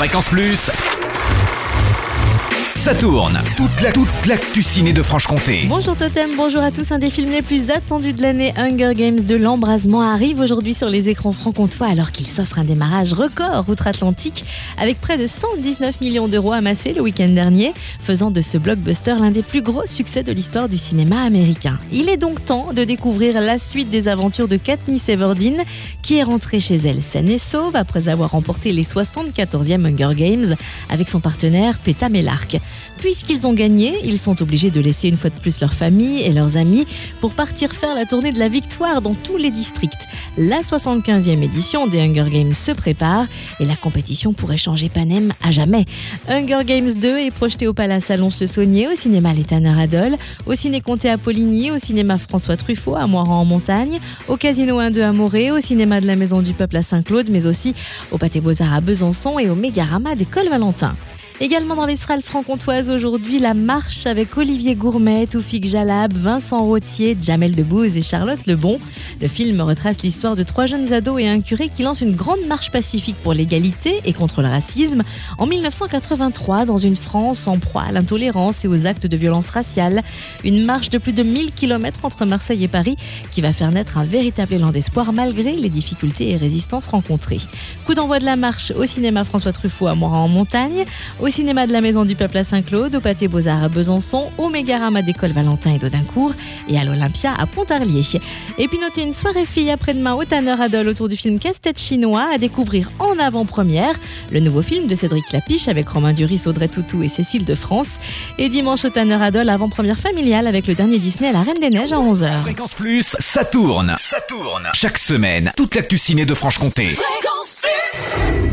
Fréquence Plus. Ça tourne. Toute la toute l'actu ciné de Franche-Comté. Bonjour Totem, bonjour à tous. Un des films les plus attendus de l'année, Hunger Games de l'embrasement, arrive aujourd'hui sur les écrans franc-comtois alors qu'il s'offre un démarrage record outre-Atlantique avec près de 119 millions d'euros amassés le week-end dernier, faisant de ce blockbuster l'un des plus gros succès de l'histoire du cinéma américain. Il est donc temps de découvrir la suite des aventures de Katniss Everdeen, qui est rentrée chez elle saine et sauve après avoir remporté les 74e Hunger Games avec son partenaire Peta Mellark. Puisqu'ils ont gagné, ils sont obligés de laisser une fois de plus leur famille et leurs amis pour partir faire la tournée de la victoire dans tous les districts. La 75e édition des Hunger Games se prépare et la compétition pourrait changer Panem à jamais. Hunger Games 2 est projeté au Palace Alonce-le-Saunier, au cinéma Létaner Adol, au ciné Comté à Poligny, au cinéma François Truffaut à Moiran en Montagne, au Casino 1-2 à Morée, au cinéma de la Maison du Peuple à Saint-Claude, mais aussi au Pâté Beaux-Arts à Besançon et au Mégarama d'École Valentin. Également dans l'estrale franc-comtoise aujourd'hui, la marche avec Olivier Gourmet, Toufik Jalab, Vincent Rottier, Jamel Debbouze et Charlotte Lebon. Le film retrace l'histoire de trois jeunes ados et un curé qui lancent une grande marche pacifique pour l'égalité et contre le racisme en 1983 dans une France en proie à l'intolérance et aux actes de violence raciale. Une marche de plus de 1000 km entre Marseille et Paris qui va faire naître un véritable élan d'espoir malgré les difficultés et résistances rencontrées. Coup d'envoi de la marche au cinéma François Truffaut à Morin en Montagne, cinéma de la Maison du Peuple à Saint-Claude, au Pâté Beaux-Arts à Besançon, au Mégarama d'École Valentin et d'Audincourt et à l'Olympia à Pontarlier. Et puis notez une soirée fille après-demain au Tanner Adol autour du film Casse-tête chinois à découvrir en avant-première le nouveau film de Cédric Clapiche avec Romain Duris, Audrey Toutou et Cécile de France. Et dimanche au Tanner Adol avant-première familiale avec le dernier Disney La Reine des Neiges à 11h. Fréquence Plus, ça tourne. Ça tourne. Chaque semaine, toute l'actu ciné de Franche-Comté. Fréquence Plus